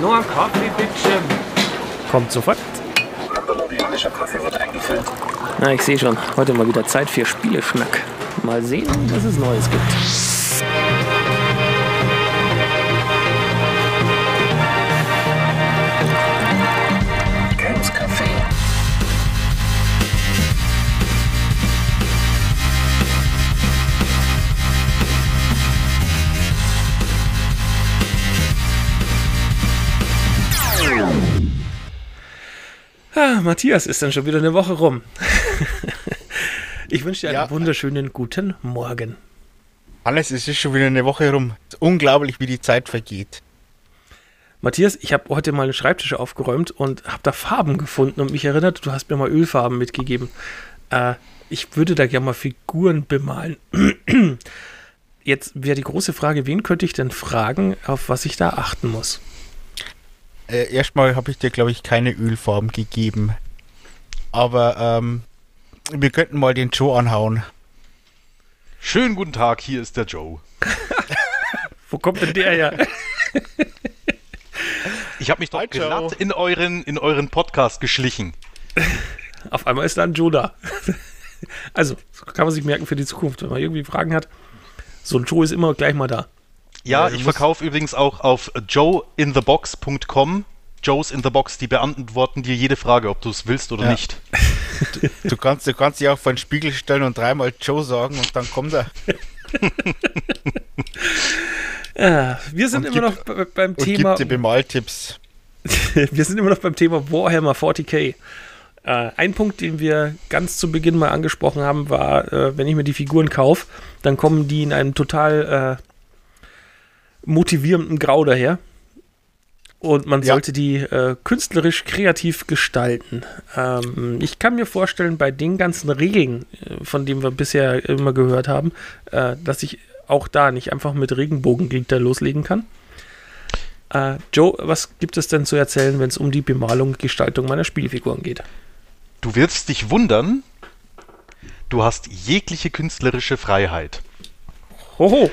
Nur ein Kaffee, bitte. Kommt sofort. Kolumbianischer Kaffee wird eingefüllt. Na, ich sehe schon. Heute mal wieder Zeit für Spieleschnack. Mal sehen, was es Neues gibt. Matthias, ist dann schon wieder eine Woche rum. ich wünsche dir einen Ja. wunderschönen guten Morgen. Alles, es ist schon wieder eine Woche rum. Es ist unglaublich, wie die Zeit vergeht. Matthias, ich habe heute mal einen Schreibtisch aufgeräumt und habe da Farben gefunden und mich erinnert, du hast mir mal Ölfarben mitgegeben. Äh, ich würde da gerne mal Figuren bemalen. Jetzt wäre die große Frage, wen könnte ich denn fragen, auf was ich da achten muss? Äh, erstmal habe ich dir, glaube ich, keine Ölfarben gegeben. Aber ähm, wir könnten mal den Joe anhauen. Schönen guten Tag, hier ist der Joe. Wo kommt denn der her? Ich habe mich doch Hi, glatt in euren, in euren Podcast geschlichen. auf einmal ist da ein Joe da. Also, kann man sich merken für die Zukunft, wenn man irgendwie Fragen hat. So ein Joe ist immer gleich mal da. Ja, du ich verkaufe übrigens auch auf joeinthebox.com. Joes in the Box, die beantworten dir jede Frage, ob du es willst oder Ja. nicht. Du kannst, du kannst dich auch vor den Spiegel stellen und dreimal Joe sagen und dann kommt er Ah, wir sind Und immer gibt- noch be- beim und Thema. gibt dir Bemaltipps. wir sind immer noch beim Thema Warhammer 40k. Äh, ein Punkt, den wir ganz zu Beginn mal angesprochen haben, war, äh, wenn ich mir die Figuren kaufe, dann kommen die in einem total äh, motivierenden Grau daher. Und man Ja. sollte die äh, künstlerisch kreativ gestalten. Ähm, ich kann mir vorstellen, bei den ganzen Regeln, äh, von denen wir bisher immer gehört haben, äh, dass ich auch da nicht einfach mit Regenbogenglieder loslegen kann. Äh, Joe, was gibt es denn zu erzählen, wenn es um die Bemalung und Gestaltung meiner Spielfiguren geht? Du wirst dich wundern, du hast jegliche künstlerische Freiheit. Hoho,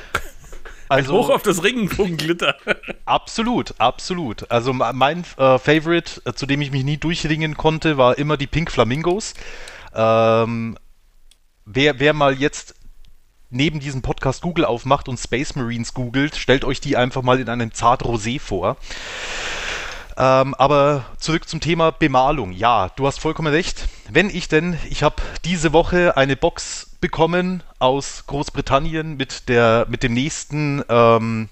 ein Also, Hoch auf das Regenbogenglitter. Absolut, absolut. Also mein äh, Favorite, äh, zu dem ich mich nie durchringen konnte, war immer die Pink Flamingos. Ähm, wer, wer mal jetzt neben diesem Podcast Google aufmacht und Space Marines googelt, stellt euch die einfach mal in einem zart Rosé vor. Ähm, aber zurück zum Thema Bemalung. Ja, du hast vollkommen recht. Wenn ich denn, ich habe diese Woche eine Box bekommen aus Großbritannien mit der mit dem nächsten ähm,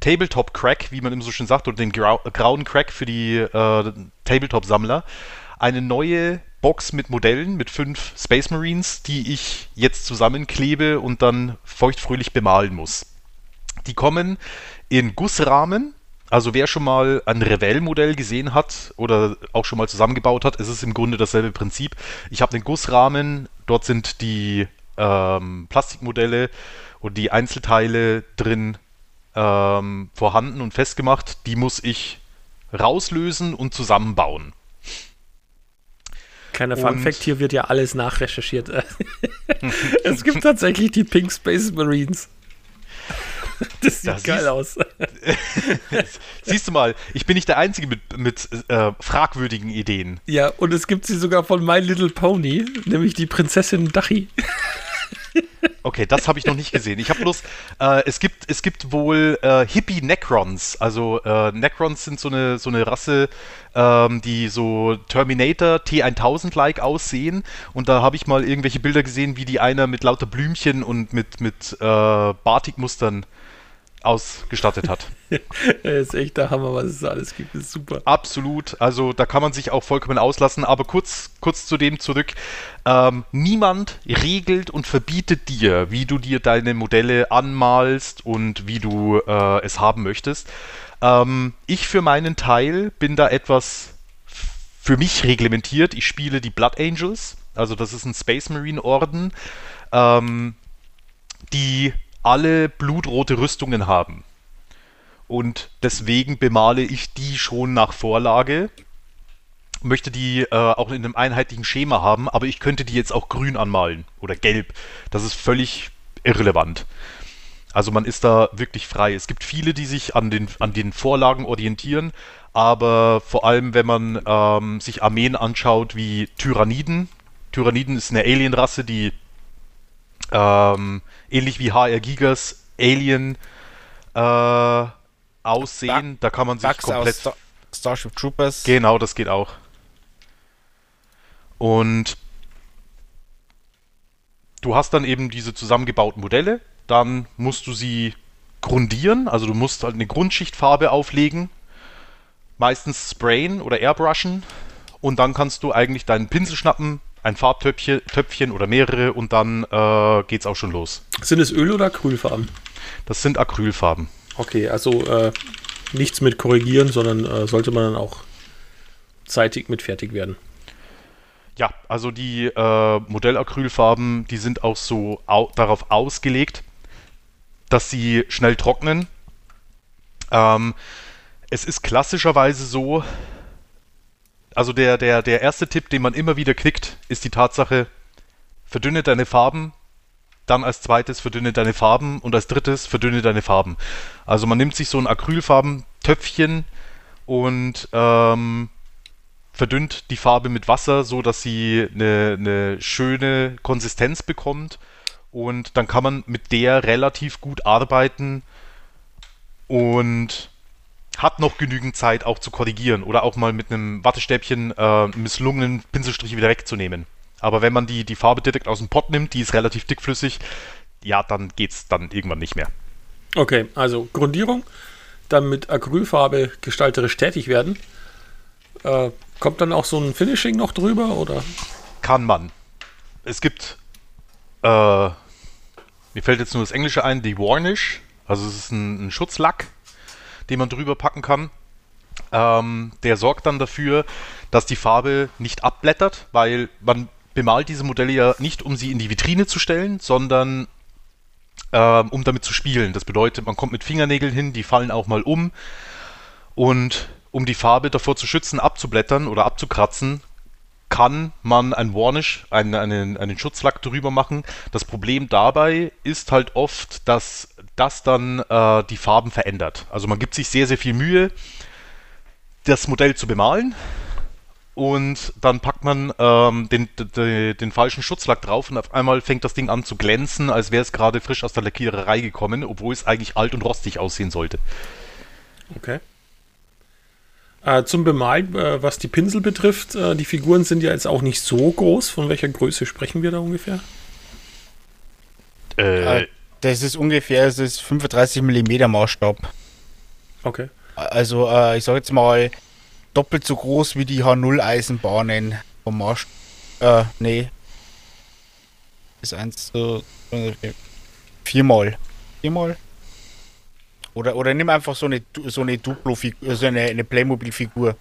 Tabletop Crack, wie man immer so schön sagt, oder den grau grauen Crack für die äh, Tabletop-Sammler. Eine neue Box mit Modellen, mit fünf Space Marines, die ich jetzt zusammenklebe und dann feuchtfröhlich bemalen muss. Die kommen in Gussrahmen. Also wer schon mal ein Revell-Modell gesehen hat oder auch schon mal zusammengebaut hat, ist es im Grunde dasselbe Prinzip. Ich habe den Gussrahmen, dort sind die ähm, Plastikmodelle und die Einzelteile drin ähm, vorhanden und festgemacht. Die muss ich rauslösen und zusammenbauen. Kleiner Fun Fact, hier wird ja alles nachrecherchiert. es gibt tatsächlich die Pink Space Marines. Das sieht Das geil siehst- aus. Siehst du mal, ich bin nicht der Einzige mit, mit äh, fragwürdigen Ideen. Ja, und es gibt sie sogar von My Little Pony, nämlich die Prinzessin Dachi. Okay, das habe ich noch nicht gesehen. Ich habe bloß, äh, es gibt, es gibt wohl äh, Hippie Necrons. Also äh, Necrons sind so eine, so eine Rasse, ähm, die so Terminator T1000-like aussehen. Und da habe ich mal irgendwelche Bilder gesehen, wie die einer mit lauter Blümchen und mit, mit äh, Batikmustern ausgestattet hat. Das ist echt der Hammer, was es alles gibt. Das ist super. Absolut, also da kann man sich auch vollkommen auslassen, aber kurz, kurz zu dem zurück. Ähm, niemand regelt und verbietet dir, wie du dir deine Modelle anmalst und wie du äh, es haben möchtest. Ähm, ich für meinen Teil bin da etwas für mich reglementiert. Ich spiele die Blood Angels, also das ist ein Space Marine Orden, ähm, die alle blutrote Rüstungen haben. Und deswegen bemale ich die schon nach Vorlage. Möchte die äh, auch in einem einheitlichen Schema haben, aber ich könnte die jetzt auch grün anmalen oder gelb. Das ist völlig irrelevant. Also man ist da wirklich frei. Es gibt viele, die sich an den, an den Vorlagen orientieren, aber vor allem, wenn man ähm, sich Armeen anschaut wie Tyranniden. Tyranniden ist eine Alienrasse, die ähm, ähnlich wie HR Gigas Alien äh, aussehen. da kann man sich Bugs komplett. Star Starship Troopers. Genau, das geht auch. Und du hast dann eben diese zusammengebauten Modelle, dann musst du sie grundieren, also du musst halt eine Grundschichtfarbe auflegen, meistens sprayen oder airbrushen und dann kannst du eigentlich deinen Pinsel schnappen, ein Farbtöpfchen Töpfchen oder mehrere und dann äh, geht's auch schon los. Sind es Öl- oder Acrylfarben? Das sind Acrylfarben. Okay, also äh, nichts mit korrigieren, sondern äh, sollte man dann auch zeitig mit fertig werden. Ja, also die äh, Modellacrylfarben, die sind auch so au darauf ausgelegt, dass sie schnell trocknen. Ähm, es ist klassischerweise so, also der, der, der erste Tipp, den man immer wieder kriegt, ist die Tatsache, verdünne deine Farben, dann als zweites verdünne deine Farben und als drittes verdünne deine Farben. Also man nimmt sich so ein Acrylfarbentöpfchen und ähm, verdünnt die Farbe mit Wasser, so dass sie eine, eine schöne Konsistenz bekommt und dann kann man mit der relativ gut arbeiten und hat noch genügend Zeit auch zu korrigieren oder auch mal mit einem Wattestäbchen äh, misslungenen Pinselstriche wieder wegzunehmen. Aber wenn man die, die Farbe direkt aus dem Pott nimmt, die ist relativ dickflüssig, ja, dann geht's dann irgendwann nicht mehr. Okay, also Grundierung, dann mit Acrylfarbe gestalterisch tätig werden. Äh, kommt dann auch so ein Finishing noch drüber oder? Kann man. Es gibt, äh, mir fällt jetzt nur das Englische ein, die Varnish. Also es ist ein, ein Schutzlack, den man drüber packen kann. Ähm, der sorgt dann dafür, dass die Farbe nicht abblättert, weil man bemalt diese Modelle ja nicht, um sie in die Vitrine zu stellen, sondern ähm, um damit zu spielen. Das bedeutet, man kommt mit Fingernägeln hin, die fallen auch mal um. Und um die Farbe davor zu schützen, abzublättern oder abzukratzen, kann man ein Varnish, einen, einen, einen Schutzlack drüber machen. Das Problem dabei ist halt oft, dass das dann äh, die Farben verändert. Also man gibt sich sehr, sehr viel Mühe, das Modell zu bemalen und dann packt man ähm, den, den, den falschen Schutzlack drauf und auf einmal fängt das Ding an zu glänzen, als wäre es gerade frisch aus der Lackiererei gekommen, obwohl es eigentlich alt und rostig aussehen sollte. Okay. Äh, zum Bemalen, äh, was die Pinsel betrifft, äh, die Figuren sind ja jetzt auch nicht so groß. Von welcher Größe sprechen wir da ungefähr? Äh, Äh, das ist ungefähr das ist 35 mm Maßstab. Okay. Also, äh, ich sag jetzt mal, doppelt so groß wie die H0-Eisenbahnen vom Maßstab. Äh, nee. Ist eins so. äh, Viermal. Viermal? Oder, oder nimm einfach so eine, so eine Duplo-Figur, so eine, eine Playmobil-Figur.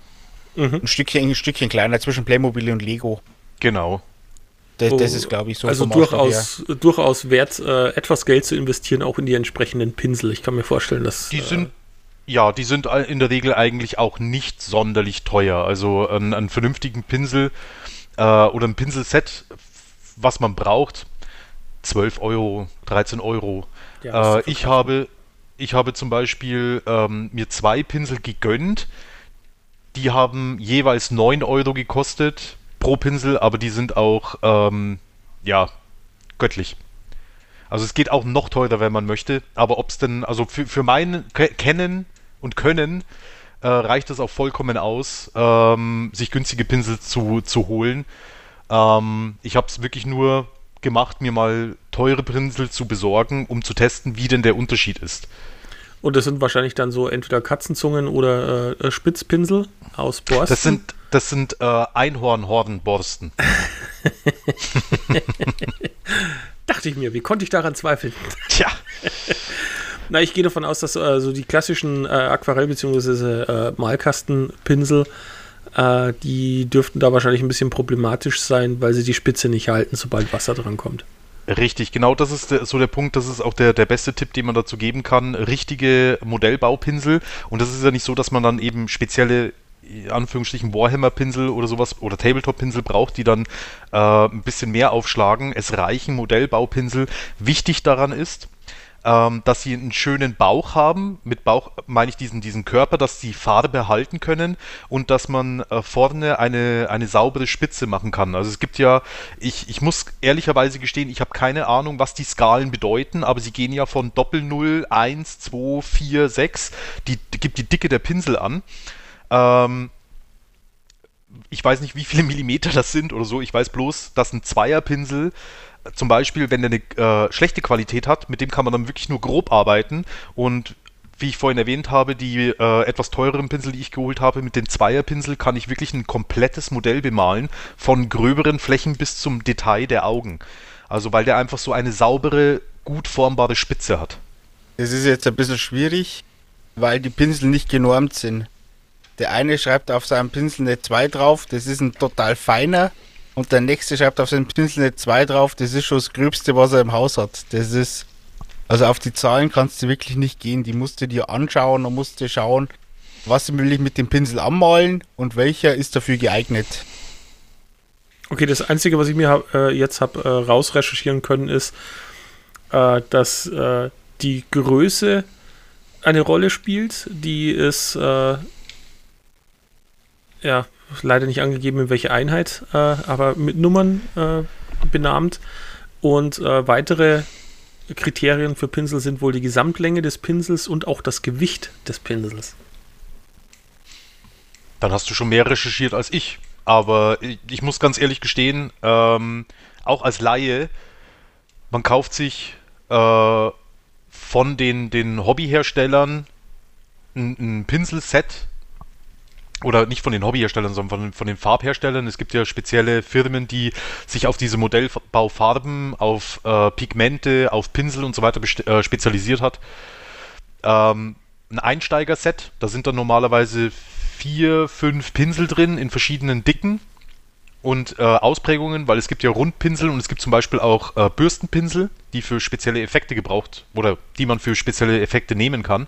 Mhm. Ein Stückchen, ein Stückchen kleiner zwischen Playmobil und Lego. genau. Das, das Oh, ist, glaube ich, so. also durchaus, durchaus wert, äh, etwas Geld zu investieren, auch in die entsprechenden Pinsel. Ich kann mir vorstellen, dass. Die äh, sind, ja, die sind in der Regel eigentlich auch nicht sonderlich teuer. Also einen, einen vernünftigen Pinsel äh, oder ein Pinselset, was man braucht, 12 Euro, 13 Euro. Ja, äh, ich habe, ich habe zum Beispiel ähm, mir zwei Pinsel gegönnt. Die haben jeweils 9 Euro gekostet pro Pinsel, aber die sind auch, ähm, ja, göttlich. Also es geht auch noch teurer, wenn man möchte, aber ob es denn, also für, für mein Ke- Kennen und Können äh, reicht es auch vollkommen aus, ähm, sich günstige Pinsel zu, zu holen. Ähm, ich habe es wirklich nur gemacht, mir mal teure Pinsel zu besorgen, um zu testen, wie denn der Unterschied ist. Und das sind wahrscheinlich dann so entweder Katzenzungen oder äh, Spitzpinsel aus Borsten. Das sind, das sind äh, Einhornhornborsten. Dachte ich mir, wie konnte ich daran zweifeln? Tja, Na, ich gehe davon aus, dass äh, so die klassischen äh, Aquarell- bzw. Äh, Malkastenpinsel, äh, die dürften da wahrscheinlich ein bisschen problematisch sein, weil sie die Spitze nicht halten, sobald Wasser dran kommt. Richtig, genau das ist der, so der Punkt, das ist auch der, der beste Tipp, den man dazu geben kann. Richtige Modellbaupinsel. Und das ist ja nicht so, dass man dann eben spezielle, Anführungsstrichen, Warhammer-Pinsel oder sowas oder Tabletop-Pinsel braucht, die dann äh, ein bisschen mehr aufschlagen. Es reichen Modellbaupinsel. Wichtig daran ist, ähm, dass sie einen schönen Bauch haben. Mit Bauch meine ich diesen, diesen Körper, dass sie Farbe halten können und dass man äh, vorne eine, eine saubere Spitze machen kann. Also es gibt ja, ich, ich muss ehrlicherweise gestehen, ich habe keine Ahnung, was die Skalen bedeuten, aber sie gehen ja von Doppel 0, 1, 2, 4, 6, die, die gibt die Dicke der Pinsel an. Ähm, ich weiß nicht, wie viele Millimeter das sind oder so. Ich weiß bloß, dass ein Zweierpinsel zum Beispiel, wenn der eine äh, schlechte Qualität hat, mit dem kann man dann wirklich nur grob arbeiten und wie ich vorhin erwähnt habe, die äh, etwas teureren Pinsel, die ich geholt habe, mit dem Zweierpinsel kann ich wirklich ein komplettes Modell bemalen, von gröberen Flächen bis zum Detail der Augen. Also weil der einfach so eine saubere, gut formbare Spitze hat. Das ist jetzt ein bisschen schwierig, weil die Pinsel nicht genormt sind. Der eine schreibt auf seinem Pinsel eine 2 drauf, das ist ein total feiner. Und der nächste schreibt auf seinem Pinsel eine 2 drauf, das ist schon das Gröbste, was er im Haus hat. Das ist. Also auf die Zahlen kannst du wirklich nicht gehen. Die musst du dir anschauen und musst dir schauen, was will ich mit dem Pinsel anmalen und welcher ist dafür geeignet. Okay, das Einzige, was ich mir hab, äh, jetzt habe äh, rausrecherchieren können, ist, äh, dass äh, die Größe eine Rolle spielt. Die ist äh, ja leider nicht angegeben, in welche Einheit, äh, aber mit Nummern äh, benannt. Und äh, weitere Kriterien für Pinsel sind wohl die Gesamtlänge des Pinsels und auch das Gewicht des Pinsels. Dann hast du schon mehr recherchiert als ich. Aber ich, ich muss ganz ehrlich gestehen, ähm, auch als Laie, man kauft sich äh, von den, den Hobbyherstellern ein, ein Pinselset oder nicht von den Hobbyherstellern, sondern von, von, den Farbherstellern. Es gibt ja spezielle Firmen, die sich auf diese Modellbaufarben, auf äh, Pigmente, auf Pinsel und so weiter äh, spezialisiert hat. Ähm, ein Einsteigerset, da sind dann normalerweise vier, fünf Pinsel drin in verschiedenen Dicken und äh, Ausprägungen, weil es gibt ja Rundpinsel und es gibt zum Beispiel auch äh, Bürstenpinsel, die für spezielle Effekte gebraucht oder die man für spezielle Effekte nehmen kann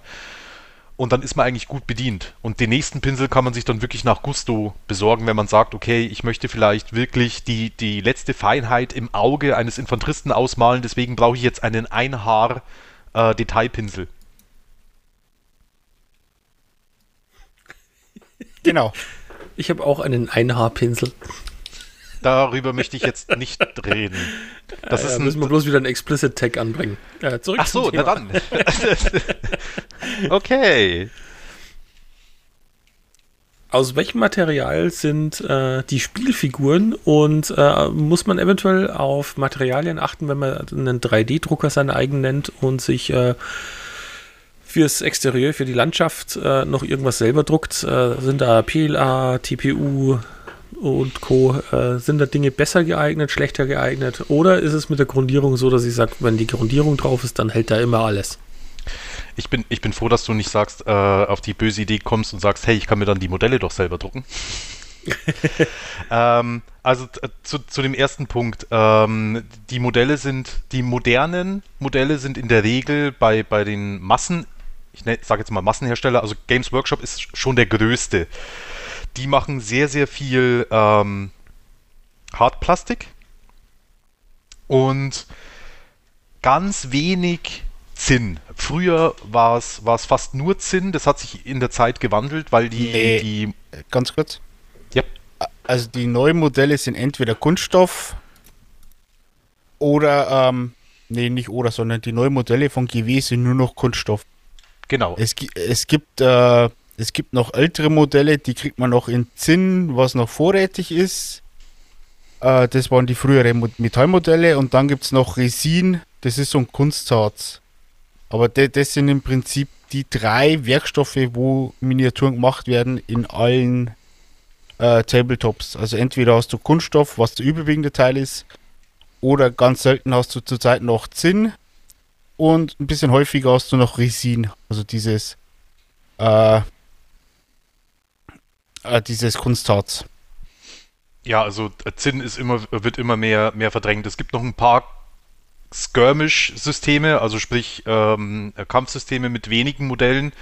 und dann ist man eigentlich gut bedient. Und den nächsten Pinsel kann man sich dann wirklich nach Gusto besorgen, wenn man sagt, okay, ich möchte vielleicht wirklich die, die letzte Feinheit im Auge eines Infanteristen ausmalen, deswegen brauche ich jetzt einen Einhaar-Detailpinsel. Äh, genau. Ich habe auch einen Einhaarpinsel. Darüber möchte ich jetzt nicht reden. Das ja, ist ein, müssen wir bloß wieder einen Explicit Tag anbringen. Ja, zurück Ach so, na dann. okay. Aus welchem Material sind äh, die Spielfiguren und äh, muss man eventuell auf Materialien achten, wenn man einen 3D-Drucker sein eigen nennt und sich äh, fürs Exterieur, für die Landschaft äh, noch irgendwas selber druckt? Äh, sind da PLA, TPU, und Co. Äh, sind da Dinge besser geeignet, schlechter geeignet? Oder ist es mit der Grundierung so, dass ich sage, wenn die Grundierung drauf ist, dann hält da immer alles? Ich bin, ich bin froh, dass du nicht sagst, äh, auf die böse Idee kommst und sagst, hey, ich kann mir dann die Modelle doch selber drucken. ähm, also zu, zu, dem ersten Punkt. Ähm, die Modelle sind, die modernen Modelle sind in der Regel bei, bei den Massen, ich ne, sage jetzt mal Massenhersteller, also Games Workshop ist schon der größte. Die machen sehr, sehr viel ähm, Hartplastik und ganz wenig Zinn. Früher war es fast nur Zinn, das hat sich in der Zeit gewandelt, weil die. Nee, die ganz kurz. Ja. Also die neuen Modelle sind entweder Kunststoff oder, ähm, nee, nicht oder, sondern die neuen Modelle von GW sind nur noch Kunststoff. Genau. Es, es gibt äh, es gibt noch ältere Modelle, die kriegt man noch in Zinn, was noch vorrätig ist. Äh, das waren die früheren Metallmodelle. Und dann gibt es noch Resin, das ist so ein Kunstharz. Aber das sind im Prinzip die drei Werkstoffe, wo Miniaturen gemacht werden in allen äh, Tabletops. Also entweder hast du Kunststoff, was der überwiegende Teil ist, oder ganz selten hast du zurzeit noch Zinn und ein bisschen häufiger hast du noch Resin. Also dieses äh, äh, dieses Kunstharz. Ja, also äh, Zinn ist immer, wird immer mehr, mehr verdrängt. Es gibt noch ein paar Skirmish-Systeme, also sprich ähm, Kampfsysteme mit wenigen Modellen,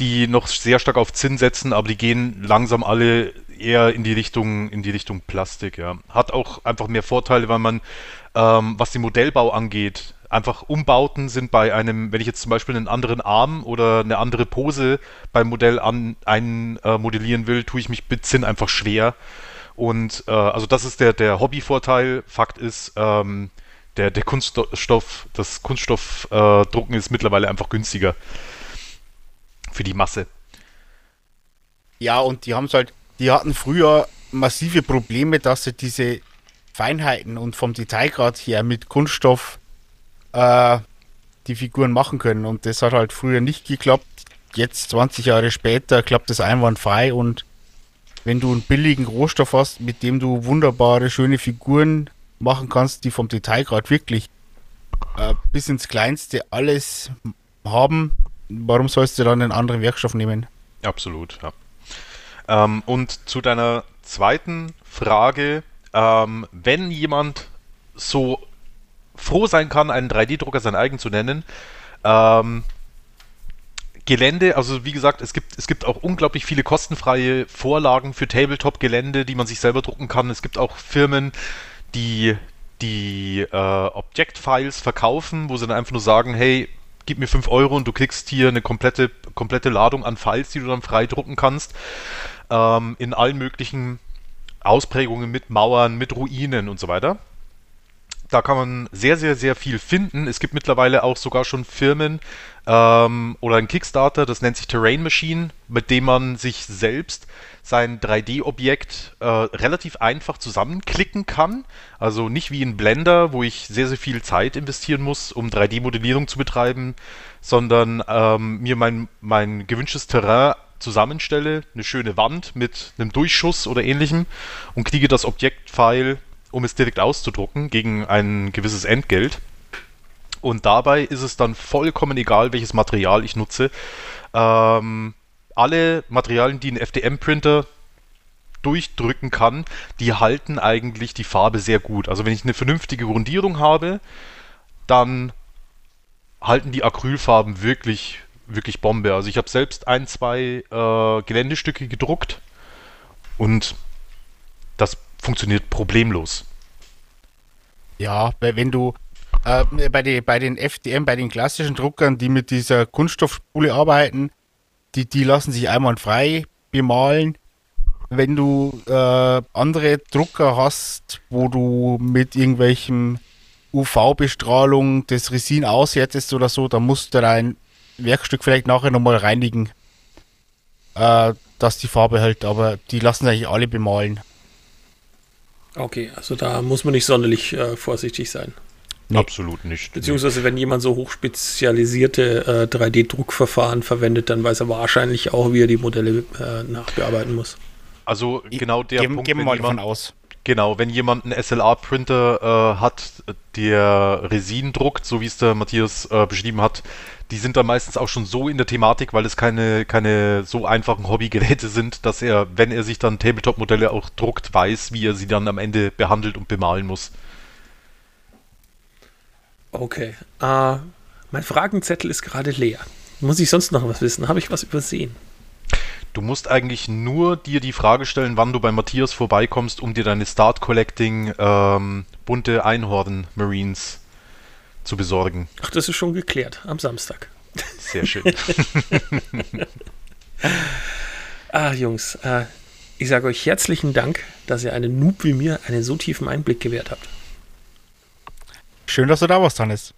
die noch sehr stark auf Zinn setzen, aber die gehen langsam alle eher in die Richtung, in die Richtung Plastik, ja. Hat auch einfach mehr Vorteile, weil man, ähm, was den Modellbau angeht, einfach Umbauten sind bei einem, wenn ich jetzt zum Beispiel einen anderen Arm oder eine andere Pose beim Modell an, einmodellieren will, tue ich mich mit Zinn einfach schwer. Und äh, also das ist der, der Hobbyvorteil. Fakt ist, ähm, der, der Kunststoff, das Kunststoffdrucken äh, ist mittlerweile einfach günstiger für die Masse. Ja, und die haben es halt, die hatten früher massive Probleme, dass sie diese Feinheiten und vom Detailgrad her mit Kunststoff äh, die Figuren machen können. Und das hat halt früher nicht geklappt. Jetzt, 20 Jahre später, klappt das einwandfrei und wenn du einen billigen Rohstoff hast, mit dem du wunderbare, schöne Figuren machen kannst, die vom Detailgrad wirklich äh, bis ins Kleinste alles haben, warum sollst du dann einen anderen Werkstoff nehmen? Absolut, ja. Ähm, und zu deiner zweiten Frage, ähm, wenn jemand so froh sein kann, einen 3D-Drucker sein eigen zu nennen, ähm, Gelände, also wie gesagt, es gibt, es gibt auch unglaublich viele kostenfreie Vorlagen für Tabletop-Gelände, die man sich selber drucken kann. Es gibt auch Firmen, die die äh, Object-Files verkaufen, wo sie dann einfach nur sagen, hey, gib mir 5 Euro und du kriegst hier eine komplette, komplette Ladung an Files, die du dann frei drucken kannst. Ähm, in allen möglichen Ausprägungen mit Mauern, mit Ruinen und so weiter. Da kann man sehr, sehr, sehr viel finden. Es gibt mittlerweile auch sogar schon Firmen ähm, oder ein Kickstarter, das nennt sich Terrain Machine, mit dem man sich selbst sein 3D-Objekt äh, relativ einfach zusammenklicken kann. Also nicht wie in Blender, wo ich sehr, sehr viel Zeit investieren muss, um 3D-Modellierung zu betreiben, sondern ähm, mir mein, mein gewünschtes Terrain zusammenstelle, eine schöne Wand mit einem Durchschuss oder ähnlichem und kriege das Objektfile um es direkt auszudrucken, gegen ein gewisses Entgelt. Und dabei ist es dann vollkommen egal, welches Material ich nutze. Ähm, alle Materialien, die ein FDM-Printer durchdrücken kann, die halten eigentlich die Farbe sehr gut. Also wenn ich eine vernünftige Grundierung habe, dann halten die Acrylfarben wirklich, wirklich Bombe. Also ich habe selbst ein, zwei äh, Geländestücke gedruckt und das funktioniert problemlos. Ja, wenn du äh, bei, die, bei den FDM, bei den klassischen Druckern, die mit dieser Kunststoffspule arbeiten, die, die lassen sich einwandfrei bemalen. Wenn du äh, andere Drucker hast, wo du mit irgendwelchen UV-Bestrahlung das Resin aushärtest oder so, dann musst du dein Werkstück vielleicht nachher nochmal reinigen, äh, dass die Farbe hält, aber die lassen sich alle bemalen. Okay, also da muss man nicht sonderlich äh, vorsichtig sein. Nee. Absolut nicht. Beziehungsweise, wenn jemand so hochspezialisierte äh, 3D-Druckverfahren verwendet, dann weiß er wahrscheinlich auch, wie er die Modelle äh, nachbearbeiten muss. Also genau der Geben, Punkt, geben wir wenn mal jemand, davon aus. Genau, wenn jemand einen SLA-Printer äh, hat, der Resin druckt, so wie es der Matthias äh, beschrieben hat, die sind dann meistens auch schon so in der Thematik, weil es keine, keine so einfachen Hobbygeräte sind, dass er, wenn er sich dann Tabletop-Modelle auch druckt, weiß, wie er sie dann am Ende behandelt und bemalen muss. Okay. Äh, mein Fragenzettel ist gerade leer. Muss ich sonst noch was wissen? Habe ich was übersehen? Du musst eigentlich nur dir die Frage stellen, wann du bei Matthias vorbeikommst, um dir deine Start Collecting ähm, bunte Einhorn Marines zu besorgen. Ach, das ist schon geklärt am Samstag. Sehr schön. ah, Jungs, äh, ich sage euch herzlichen Dank, dass ihr einen Noob wie mir einen so tiefen Einblick gewährt habt. Schön, dass du da warst, Hannes.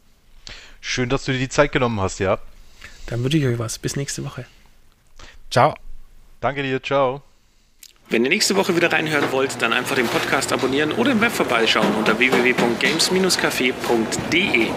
Schön, dass du dir die Zeit genommen hast, ja. Dann wünsche ich euch was. Bis nächste Woche. Ciao. Danke dir, ciao. Wenn ihr nächste Woche wieder reinhören wollt, dann einfach den Podcast abonnieren oder im Web vorbeischauen unter www.games-café.de.